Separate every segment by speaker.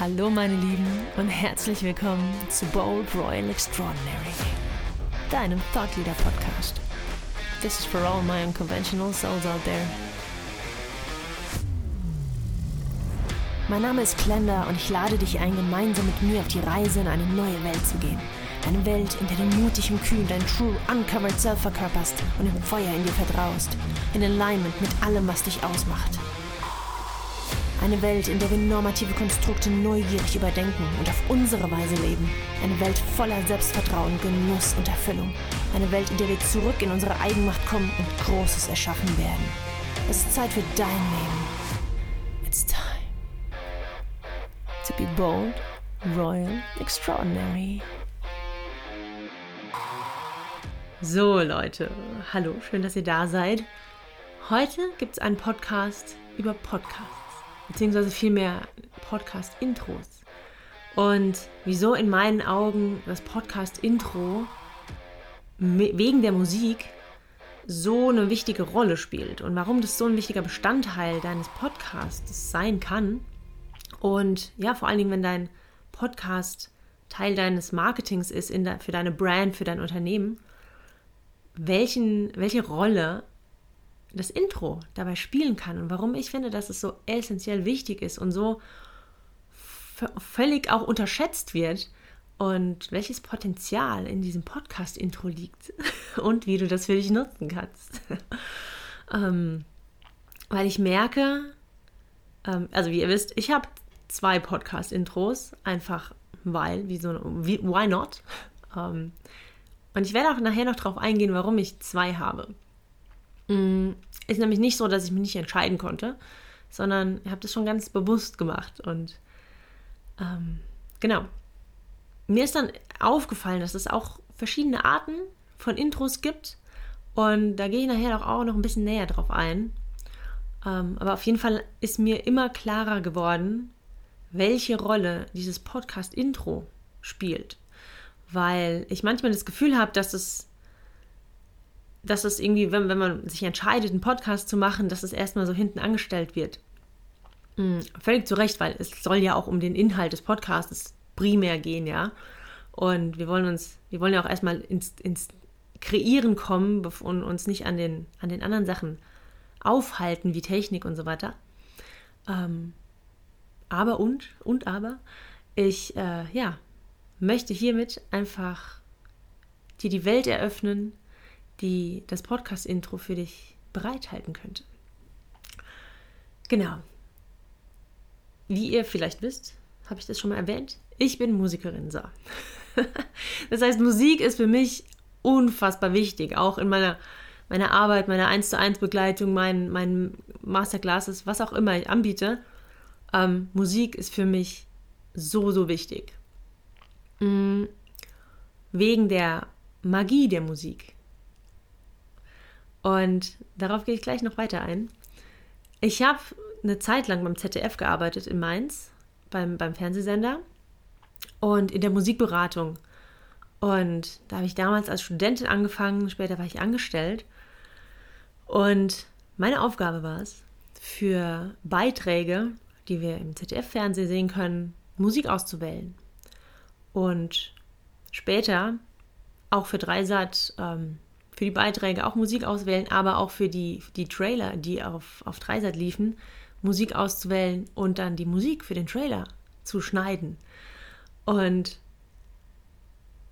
Speaker 1: Hallo meine Lieben und herzlich willkommen zu Bold Royal Extraordinary, deinem Thought Leader Podcast. This is for all my unconventional souls out there. Mein Name ist Klender und ich lade dich ein, gemeinsam mit mir auf die Reise in eine neue Welt zu gehen. Eine Welt, in der du mutig und kühn dein True Uncovered Self verkörperst und im Feuer in dir vertraust. In Alignment mit allem, was dich ausmacht. Eine Welt, in der wir normative Konstrukte neugierig überdenken und auf unsere Weise leben. Eine Welt voller Selbstvertrauen, Genuss und Erfüllung. Eine Welt, in der wir zurück in unsere Eigenmacht kommen und Großes erschaffen werden. Es ist Zeit für dein Leben. It's time to be bold, royal, extraordinary. So Leute, hallo, schön, dass ihr da seid. Heute gibt es einen Podcast über Podcasts beziehungsweise vielmehr Podcast-Intros. Und wieso in meinen Augen das Podcast-Intro wegen der Musik so eine wichtige Rolle spielt und warum das so ein wichtiger Bestandteil deines Podcasts sein kann. Und ja, vor allen Dingen, wenn dein Podcast Teil deines Marketings ist der, für deine Brand, für dein Unternehmen, welchen, welche Rolle das Intro dabei spielen kann und warum ich finde, dass es so essentiell wichtig ist und so völlig auch unterschätzt wird und welches Potenzial in diesem Podcast-Intro liegt und wie du das für dich nutzen kannst. ähm, weil ich merke, ähm, also wie ihr wisst, ich habe zwei Podcast-Intros, einfach weil, wie so, wie, why not? Ähm, und ich werde auch nachher noch darauf eingehen, warum ich zwei habe. Mm, ist nämlich nicht so, dass ich mich nicht entscheiden konnte, sondern ich habe das schon ganz bewusst gemacht. Und ähm, genau. Mir ist dann aufgefallen, dass es auch verschiedene Arten von Intros gibt. Und da gehe ich nachher auch noch ein bisschen näher drauf ein. Ähm, aber auf jeden Fall ist mir immer klarer geworden, welche Rolle dieses Podcast-Intro spielt. Weil ich manchmal das Gefühl habe, dass es dass es irgendwie, wenn, wenn man sich entscheidet, einen Podcast zu machen, dass es erstmal so hinten angestellt wird. Mhm, völlig zu Recht, weil es soll ja auch um den Inhalt des Podcasts primär gehen, ja. Und wir wollen uns, wir wollen ja auch erstmal ins, ins Kreieren kommen und uns nicht an den, an den anderen Sachen aufhalten, wie Technik und so weiter. Ähm, aber und, und aber, ich, äh, ja, möchte hiermit einfach dir die Welt eröffnen, die das Podcast-Intro für dich bereithalten könnte. Genau. Wie ihr vielleicht wisst, habe ich das schon mal erwähnt, ich bin Musikerin. So. das heißt, Musik ist für mich unfassbar wichtig, auch in meiner, meiner Arbeit, meiner 1 zu 1 Begleitung, meinen, meinen Masterclasses, was auch immer ich anbiete. Ähm, Musik ist für mich so, so wichtig. Mhm. Wegen der Magie der Musik. Und darauf gehe ich gleich noch weiter ein. Ich habe eine Zeit lang beim ZDF gearbeitet in Mainz, beim, beim Fernsehsender und in der Musikberatung. Und da habe ich damals als Studentin angefangen, später war ich angestellt. Und meine Aufgabe war es, für Beiträge, die wir im ZDF-Fernsehen sehen können, Musik auszuwählen. Und später auch für Dreisat ähm, für die Beiträge auch Musik auswählen, aber auch für die, die Trailer, die auf, auf Dreisat liefen, Musik auszuwählen und dann die Musik für den Trailer zu schneiden. Und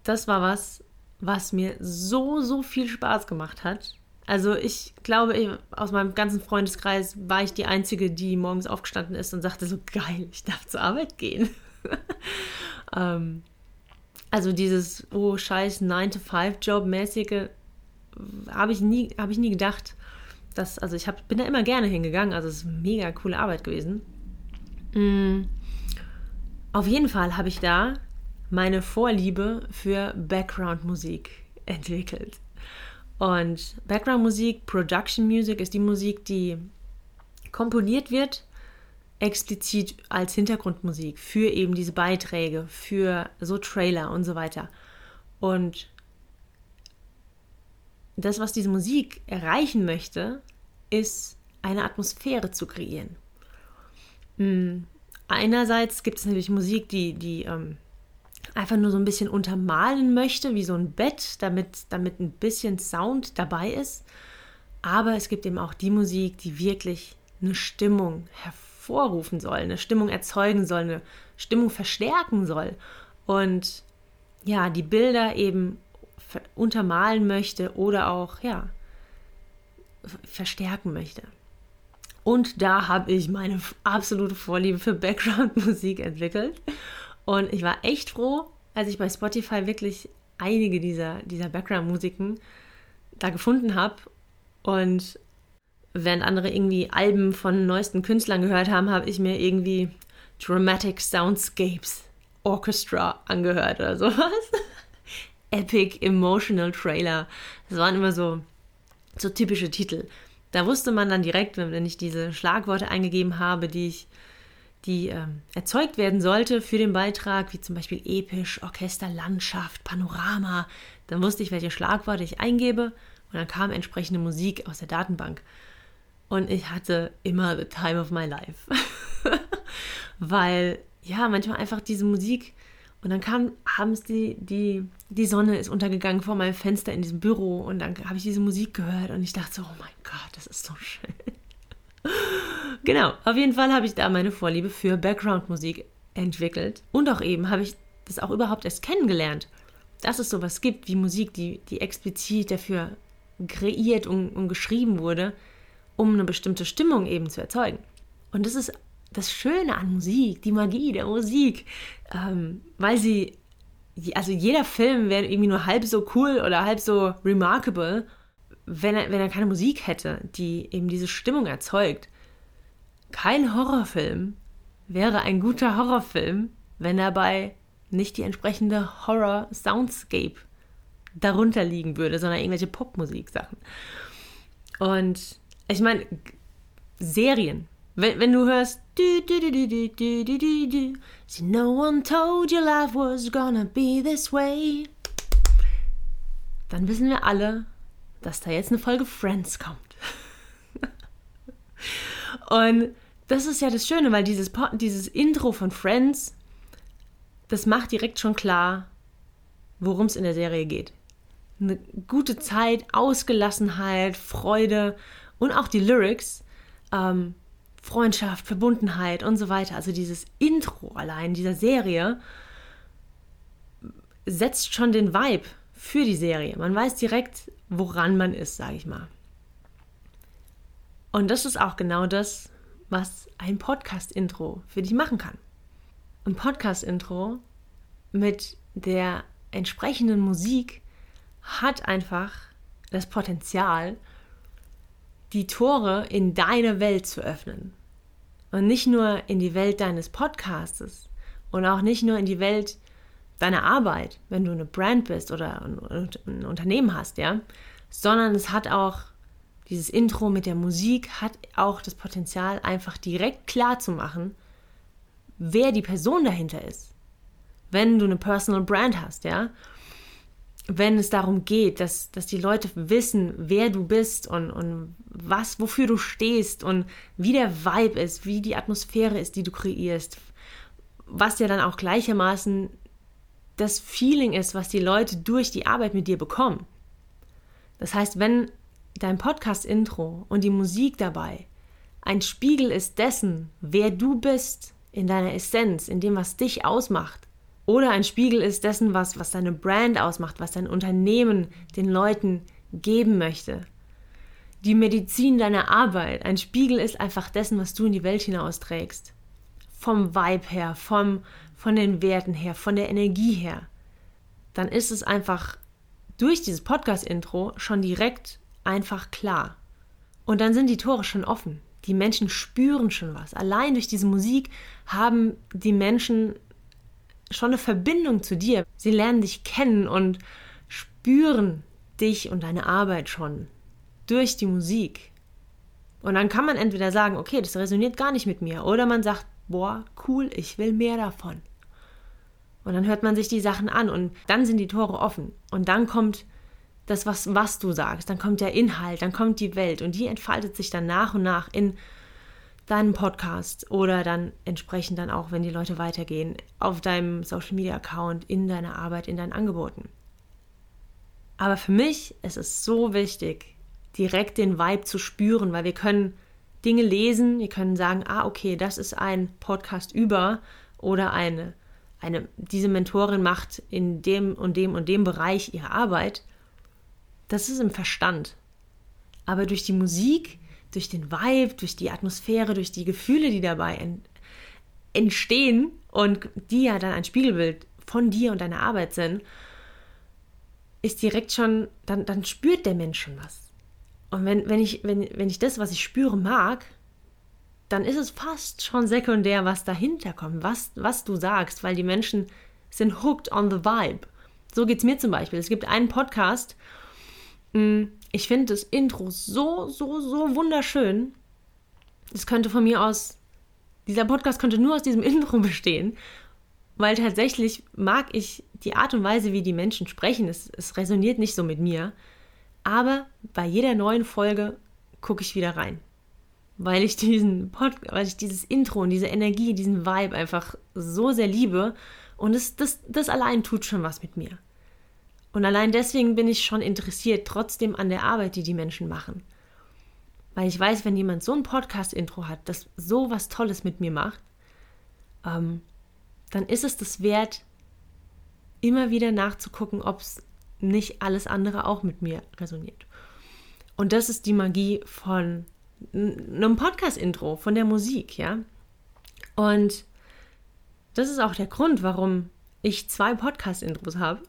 Speaker 1: das war was, was mir so, so viel Spaß gemacht hat. Also ich glaube, aus meinem ganzen Freundeskreis war ich die Einzige, die morgens aufgestanden ist und sagte so, geil, ich darf zur Arbeit gehen. ähm, also dieses, oh scheiß 9-to-5-Job-mäßige, habe ich nie, habe ich nie gedacht, dass, also ich hab, bin da immer gerne hingegangen, also es ist mega coole Arbeit gewesen. Mhm. Auf jeden Fall habe ich da meine Vorliebe für Background-Musik entwickelt. Und Background-Musik, Production Music ist die Musik, die komponiert wird, explizit als Hintergrundmusik für eben diese Beiträge, für so Trailer und so weiter. Und das, was diese Musik erreichen möchte, ist eine Atmosphäre zu kreieren. Mm. einerseits gibt es natürlich Musik, die, die ähm, einfach nur so ein bisschen untermalen möchte, wie so ein Bett, damit, damit ein bisschen Sound dabei ist. Aber es gibt eben auch die Musik, die wirklich eine Stimmung hervorrufen soll, eine Stimmung erzeugen soll, eine Stimmung verstärken soll. Und ja, die Bilder eben untermalen möchte oder auch, ja, verstärken möchte. Und da habe ich meine absolute Vorliebe für Background-Musik entwickelt. Und ich war echt froh, als ich bei Spotify wirklich einige dieser, dieser Background-Musiken da gefunden habe. Und während andere irgendwie Alben von neuesten Künstlern gehört haben, habe ich mir irgendwie Dramatic Soundscapes Orchestra angehört oder sowas. Epic Emotional Trailer. Das waren immer so, so typische Titel. Da wusste man dann direkt, wenn ich diese Schlagworte eingegeben habe, die ich die ähm, erzeugt werden sollte für den Beitrag, wie zum Beispiel episch, Orchester, Landschaft, Panorama, dann wusste ich, welche Schlagworte ich eingebe und dann kam entsprechende Musik aus der Datenbank. Und ich hatte immer the time of my life. Weil, ja, manchmal einfach diese Musik und dann kam abends die, die, die Sonne ist untergegangen vor meinem Fenster in diesem Büro und dann habe ich diese Musik gehört und ich dachte so, oh mein Gott, das ist so schön. genau, auf jeden Fall habe ich da meine Vorliebe für Background-Musik entwickelt. Und auch eben habe ich das auch überhaupt erst kennengelernt, dass es sowas gibt wie Musik, die, die explizit dafür kreiert und, und geschrieben wurde, um eine bestimmte Stimmung eben zu erzeugen. Und das ist das Schöne an Musik, die Magie der Musik, ähm, weil sie, also jeder Film wäre irgendwie nur halb so cool oder halb so remarkable, wenn er, wenn er keine Musik hätte, die eben diese Stimmung erzeugt. Kein Horrorfilm wäre ein guter Horrorfilm, wenn dabei nicht die entsprechende Horror-Soundscape darunter liegen würde, sondern irgendwelche Popmusik-Sachen. Und ich meine, Serien. Wenn, wenn du hörst, du, no one told you life was gonna be this way, dann wissen wir alle, dass da jetzt eine Folge Friends kommt. Und das ist ja das Schöne, weil dieses, dieses Intro von Friends, das macht direkt schon klar, worum es in der Serie geht. Eine gute Zeit, Ausgelassenheit, Freude und auch die Lyrics, ähm, Freundschaft, Verbundenheit und so weiter. Also dieses Intro allein dieser Serie setzt schon den Vibe für die Serie. Man weiß direkt, woran man ist, sage ich mal. Und das ist auch genau das, was ein Podcast-Intro für dich machen kann. Ein Podcast-Intro mit der entsprechenden Musik hat einfach das Potenzial, die Tore in deine Welt zu öffnen. Und nicht nur in die Welt deines Podcastes und auch nicht nur in die Welt deiner Arbeit, wenn du eine Brand bist oder ein, Unternehmen hast, ja, sondern es hat auch dieses Intro mit der Musik hat auch das Potenzial, einfach direkt klar zu machen, wer die Person dahinter ist. Wenn du eine Personal Brand hast, ja, wenn es darum geht, dass, dass die Leute wissen, wer du bist und, und was, wofür du stehst und wie der Vibe ist, wie die Atmosphäre ist, die du kreierst, was ja dann auch gleichermaßen das Feeling ist, was die Leute durch die Arbeit mit dir bekommen. Das heißt, wenn dein Podcast-Intro und die Musik dabei ein Spiegel ist dessen, wer du bist in deiner Essenz, in dem, was dich ausmacht, oder ein Spiegel ist dessen, was, was deine Brand ausmacht, was dein Unternehmen den Leuten geben möchte. Die Medizin deiner Arbeit, ein Spiegel ist einfach dessen, was du in die Welt hinausträgst. Vom Vibe her, vom, von den Werten her, von der Energie her. Dann ist es einfach durch dieses Podcast-Intro schon direkt einfach klar. Und dann sind die Tore schon offen. Die Menschen spüren schon was. Allein durch diese Musik haben die Menschen schon eine Verbindung zu dir. Sie lernen dich kennen und spüren dich und deine Arbeit schon durch die Musik. Und dann kann man entweder sagen, okay, das resoniert gar nicht mit mir, oder man sagt, boah, cool, ich will mehr davon. Und dann hört man sich die Sachen an und dann sind die Tore offen. Und dann kommt das, was, was du sagst, dann kommt der Inhalt, dann kommt die Welt und die entfaltet sich dann nach und nach in deinen Podcast oder dann entsprechend dann auch, wenn die Leute weitergehen, auf deinem Social Media Account, in deiner Arbeit, in deinen Angeboten. Aber für mich ist es so wichtig, direkt den Vibe zu spüren, weil wir können Dinge lesen, wir können sagen, ah, okay, das ist ein Podcast über oder eine, eine, diese Mentorin macht in dem und dem und dem Bereich ihre Arbeit. Das ist im Verstand. Aber durch die Musik, durch den Vibe, durch die Atmosphäre, durch die Gefühle, die dabei entstehen und die ja dann ein Spiegelbild von dir und deiner Arbeit sind, ist direkt schon, dann, dann spürt der Mensch schon was. Und wenn, wenn, ich, wenn, wenn ich das, was ich spüre, mag, dann ist es fast schon sekundär, was dahinter kommt, was, was du sagst, weil die Menschen sind hooked on the vibe. So geht es mir zum Beispiel. Es gibt einen Podcast, ich finde das Intro so, so, so wunderschön. Es könnte von mir aus, dieser Podcast könnte nur aus diesem Intro bestehen, weil tatsächlich mag ich die Art und Weise, wie die Menschen sprechen. Es, es resoniert nicht so mit mir. Aber bei jeder neuen Folge gucke ich wieder rein. Weil ich diesen Pod, weil ich dieses Intro und diese Energie, diesen Vibe einfach so sehr liebe. Und das, das, das allein tut schon was mit mir. Und allein deswegen bin ich schon interessiert, trotzdem an der Arbeit, die die Menschen machen. Weil ich weiß, wenn jemand so ein Podcast-Intro hat, das so was Tolles mit mir macht, ähm, dann ist es das wert, immer wieder nachzugucken, ob es nicht alles andere auch mit mir resoniert. Und das ist die Magie von einem Podcast-Intro, von der Musik, ja. Und das ist auch der Grund, warum ich zwei Podcast-Intros habe,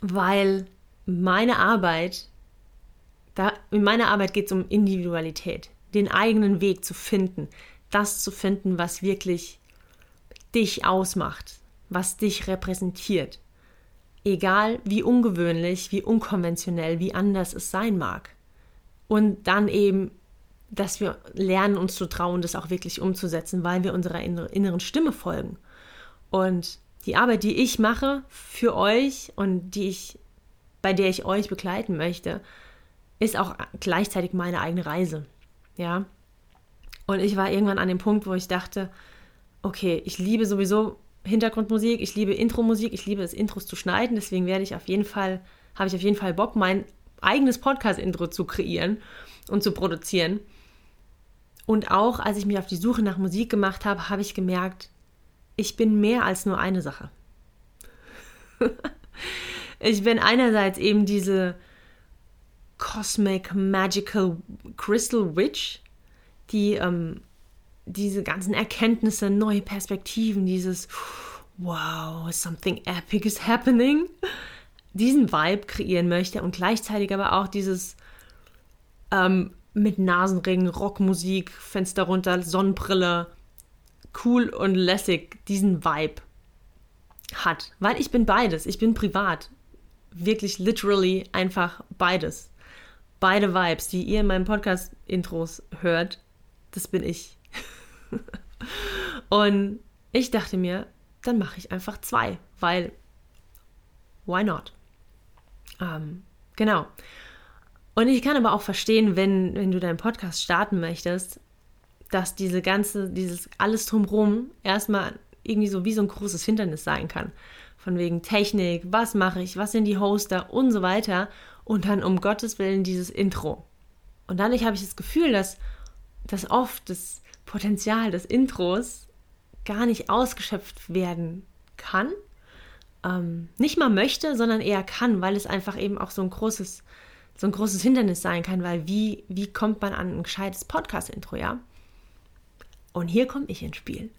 Speaker 1: weil meine Arbeit, da, in meiner Arbeit geht es um Individualität, den eigenen Weg zu finden, das zu finden, was wirklich dich ausmacht, was dich repräsentiert egal wie ungewöhnlich, wie unkonventionell, wie anders es sein mag. Und dann eben, dass wir lernen, uns zu trauen, das auch wirklich umzusetzen, weil wir unserer inneren Stimme folgen. Und die Arbeit, die ich mache für euch und die ich, bei der ich euch begleiten möchte, ist auch gleichzeitig meine eigene Reise. Ja. Und ich war irgendwann an dem Punkt, wo ich dachte, okay, ich liebe sowieso Hintergrundmusik, ich liebe Intro-Musik, ich liebe es, Intros zu schneiden. Deswegen werde ich auf jeden Fall, habe ich auf jeden Fall Bock, mein eigenes Podcast-Intro zu kreieren und zu produzieren. Und auch als ich mich auf die Suche nach Musik gemacht habe, habe ich gemerkt, ich bin mehr als nur eine Sache. ich bin einerseits eben diese Cosmic Magical Crystal Witch, die ähm, diese ganzen Erkenntnisse, neue Perspektiven, dieses Wow, something epic is happening, diesen Vibe kreieren möchte und gleichzeitig aber auch dieses ähm, mit Nasenring, Rockmusik, Fenster runter, Sonnenbrille, cool und lässig, diesen Vibe hat. Weil ich bin beides. Ich bin privat. Wirklich literally einfach beides. Beide Vibes, die ihr in meinem Podcast-Intros hört, das bin ich. und ich dachte mir, dann mache ich einfach zwei, weil why not? Ähm, genau. Und ich kann aber auch verstehen, wenn, wenn du deinen Podcast starten möchtest, dass diese ganze, dieses alles drumherum erstmal irgendwie so wie so ein großes Hindernis sein kann. Von wegen Technik, was mache ich, was sind die Hoster und so weiter. Und dann um Gottes Willen dieses Intro. Und dadurch habe ich das Gefühl, dass, dass oft das Potenzial des Intros gar nicht ausgeschöpft werden kann. Ähm, nicht mal möchte, sondern eher kann, weil es einfach eben auch so ein großes, so ein großes Hindernis sein kann, weil wie, wie kommt man an ein gescheites Podcast-Intro, ja? Und hier komme ich ins Spiel.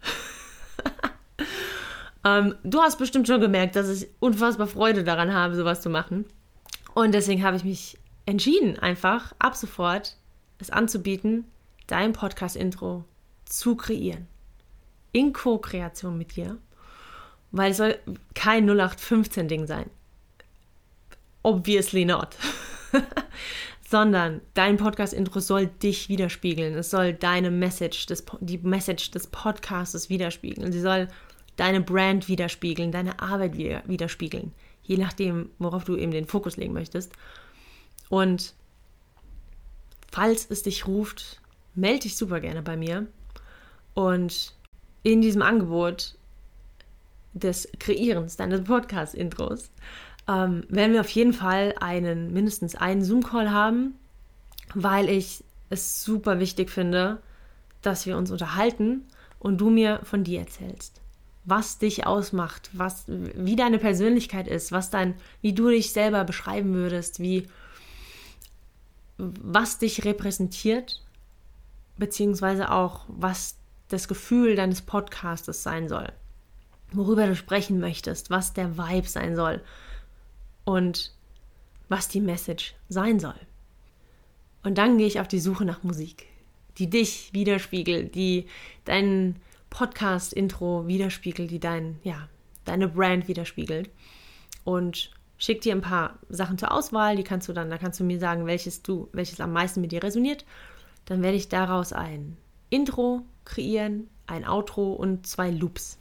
Speaker 1: ähm, du hast bestimmt schon gemerkt, dass ich unfassbar Freude daran habe, sowas zu machen. Und deswegen habe ich mich entschieden, einfach ab sofort es anzubieten, dein Podcast-Intro zu kreieren. In Co-Kreation mit dir. Weil es soll kein 0815-Ding sein. Obviously not. Sondern dein Podcast-Intro soll dich widerspiegeln. Es soll deine Message, des, die Message des Podcasts widerspiegeln. Sie soll deine Brand widerspiegeln, deine Arbeit widerspiegeln. Je nachdem, worauf du eben den Fokus legen möchtest. Und falls es dich ruft, melde dich super gerne bei mir. Und in diesem Angebot des Kreierens deines Podcast-Intros ähm, werden wir auf jeden Fall einen, mindestens einen Zoom-Call haben, weil ich es super wichtig finde, dass wir uns unterhalten und du mir von dir erzählst, was dich ausmacht, was, wie deine Persönlichkeit ist, was dein, wie du dich selber beschreiben würdest, wie, was dich repräsentiert, beziehungsweise auch, was das Gefühl deines Podcastes sein soll, worüber du sprechen möchtest, was der Vibe sein soll und was die Message sein soll. Und dann gehe ich auf die Suche nach Musik, die dich widerspiegelt, die dein Podcast-Intro widerspiegelt, die dein, ja, deine Brand widerspiegelt. Und schick dir ein paar Sachen zur Auswahl, die kannst du dann, da kannst du mir sagen, welches du, welches am meisten mit dir resoniert. Dann werde ich daraus ein Intro kreieren, ein Outro und zwei Loops.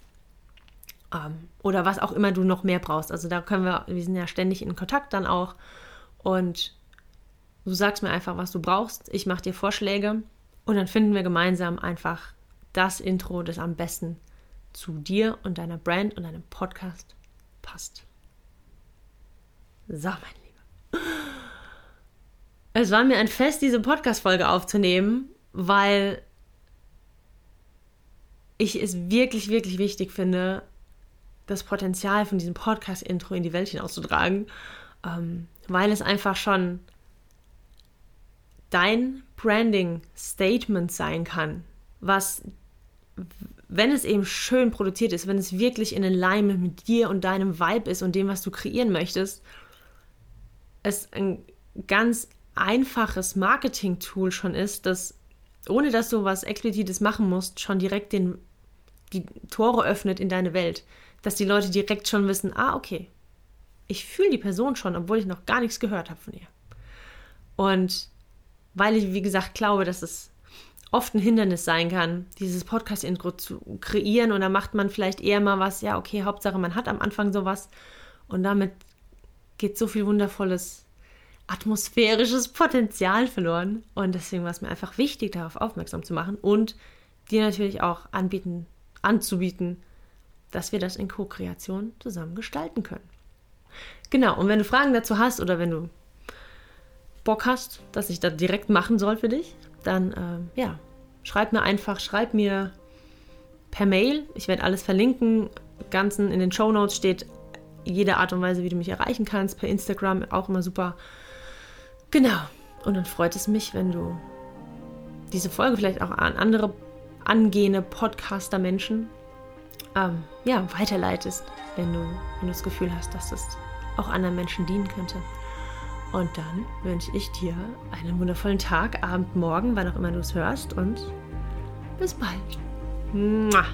Speaker 1: Ähm, oder was auch immer du noch mehr brauchst. Also da können wir, wir sind ja ständig in Kontakt dann auch. Und Du sagst mir einfach, was du brauchst. Ich mache dir Vorschläge und dann finden wir gemeinsam einfach das Intro, das am besten zu dir und deiner Brand und deinem Podcast passt. So, mein Lieber. Es war mir ein Fest, diese Podcast-Folge aufzunehmen, weil ich es wirklich, wirklich wichtig finde, das Potenzial von diesem Podcast-Intro in die Welt hinauszutragen, ähm, weil es einfach schon dein Branding-Statement sein kann, was, wenn es eben schön produziert ist, wenn es wirklich in Alignment mit dir und deinem Vibe ist und dem, was du kreieren möchtest, es ein ganz einfaches Marketing-Tool schon ist, das, ohne dass du was Explizites machen musst, schon direkt den, die Tore öffnet in deine Welt. Dass die Leute direkt schon wissen, ah, okay, ich fühle die Person schon, obwohl ich noch gar nichts gehört habe von ihr. Und weil ich, wie gesagt, glaube, dass es oft ein Hindernis sein kann, dieses Podcast-Intro zu kreieren. Und da macht man vielleicht eher mal was, ja, okay, Hauptsache, man hat am Anfang sowas. Und damit geht so viel wundervolles atmosphärisches Potenzial verloren. Und deswegen war es mir einfach wichtig, darauf aufmerksam zu machen und dir natürlich auch anbieten, anzubieten, dass wir das in Co-Kreation zusammen gestalten können. Genau, und wenn du Fragen dazu hast oder wenn du Bock hast, dass ich das direkt machen soll für dich, dann äh, ja, schreib mir einfach, schreib mir per Mail. Ich werde alles verlinken. Ganzen in den Show Notes steht jede Art und Weise, wie du mich erreichen kannst. Per Instagram auch immer super. Genau. Und dann freut es mich, wenn du diese Folge vielleicht auch an andere angehende Podcaster-Menschen ähm, ja, weiterleitest, wenn du, wenn du das Gefühl hast, dass das auch anderen Menschen dienen könnte. Und dann wünsche ich dir einen wundervollen Tag, Abend, Morgen, wann auch immer du es hörst und bis bald. Mua.